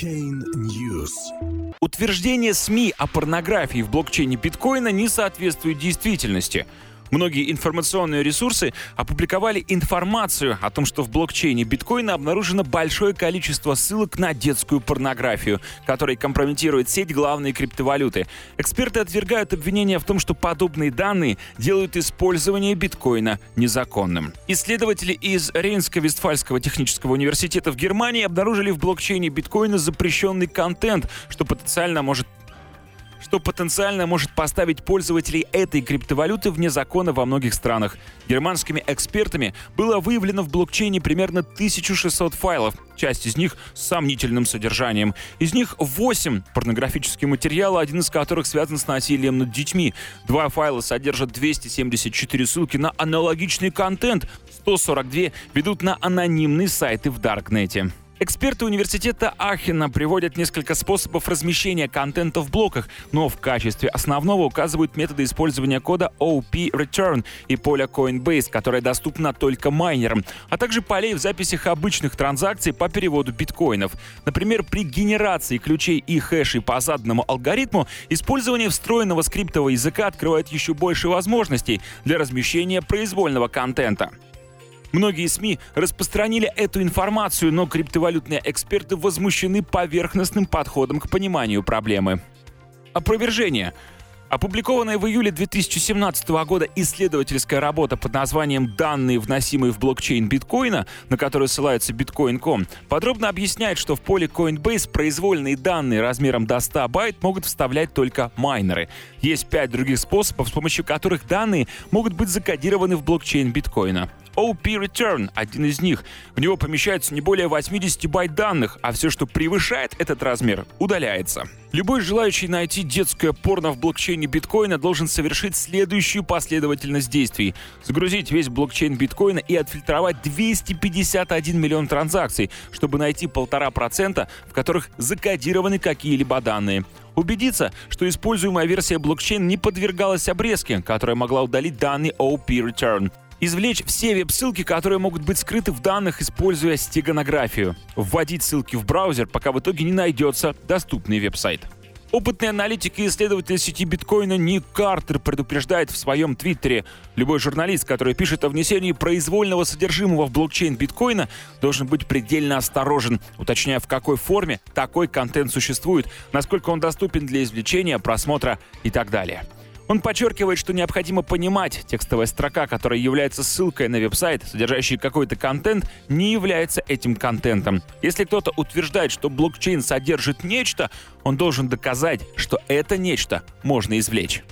Blockchain News. Утверждение СМИ о порнографии в блокчейне биткоина не соответствует действительности – Многие информационные ресурсы опубликовали информацию о том, что в блокчейне биткоина обнаружено большое количество ссылок на детскую порнографию, которая компрометирует сеть главной криптовалюты. Эксперты отвергают обвинения в том, что подобные данные делают использование биткоина незаконным. Исследователи из Рейнско-Вестфальского технического университета в Германии обнаружили в блокчейне биткоина запрещенный контент, что потенциально может что потенциально может поставить пользователей этой криптовалюты вне закона во многих странах. Германскими экспертами было выявлено в блокчейне примерно 1600 файлов, часть из них с сомнительным содержанием. Из них 8 порнографические материалы, один из которых связан с насилием над детьми. Два файла содержат 274 ссылки на аналогичный контент, 142 ведут на анонимные сайты в Даркнете. Эксперты университета Ахена приводят несколько способов размещения контента в блоках, но в качестве основного указывают методы использования кода OP Return и поля Coinbase, которое доступно только майнерам, а также полей в записях обычных транзакций по переводу биткоинов. Например, при генерации ключей и хэшей по заданному алгоритму использование встроенного скриптового языка открывает еще больше возможностей для размещения произвольного контента. Многие СМИ распространили эту информацию, но криптовалютные эксперты возмущены поверхностным подходом к пониманию проблемы. Опровержение. Опубликованная в июле 2017 года исследовательская работа под названием «Данные, вносимые в блокчейн биткоина», на которую ссылается Bitcoin.com, подробно объясняет, что в поле Coinbase произвольные данные размером до 100 байт могут вставлять только майнеры. Есть пять других способов, с помощью которых данные могут быть закодированы в блокчейн биткоина. OP Return — один из них. В него помещается не более 80 байт данных, а все, что превышает этот размер, удаляется. Любой желающий найти детское порно в блокчейне биткоина должен совершить следующую последовательность действий. Загрузить весь блокчейн биткоина и отфильтровать 251 миллион транзакций, чтобы найти полтора процента, в которых закодированы какие-либо данные. Убедиться, что используемая версия блокчейна не подвергалась обрезке, которая могла удалить данные OP Return извлечь все веб-ссылки, которые могут быть скрыты в данных, используя стеганографию, вводить ссылки в браузер, пока в итоге не найдется доступный веб-сайт. Опытный аналитик и исследователь сети биткоина Ник Картер предупреждает в своем твиттере, любой журналист, который пишет о внесении произвольного содержимого в блокчейн биткоина, должен быть предельно осторожен, уточняя, в какой форме такой контент существует, насколько он доступен для извлечения, просмотра и так далее. Он подчеркивает, что необходимо понимать, текстовая строка, которая является ссылкой на веб-сайт, содержащий какой-то контент, не является этим контентом. Если кто-то утверждает, что блокчейн содержит нечто, он должен доказать, что это нечто можно извлечь.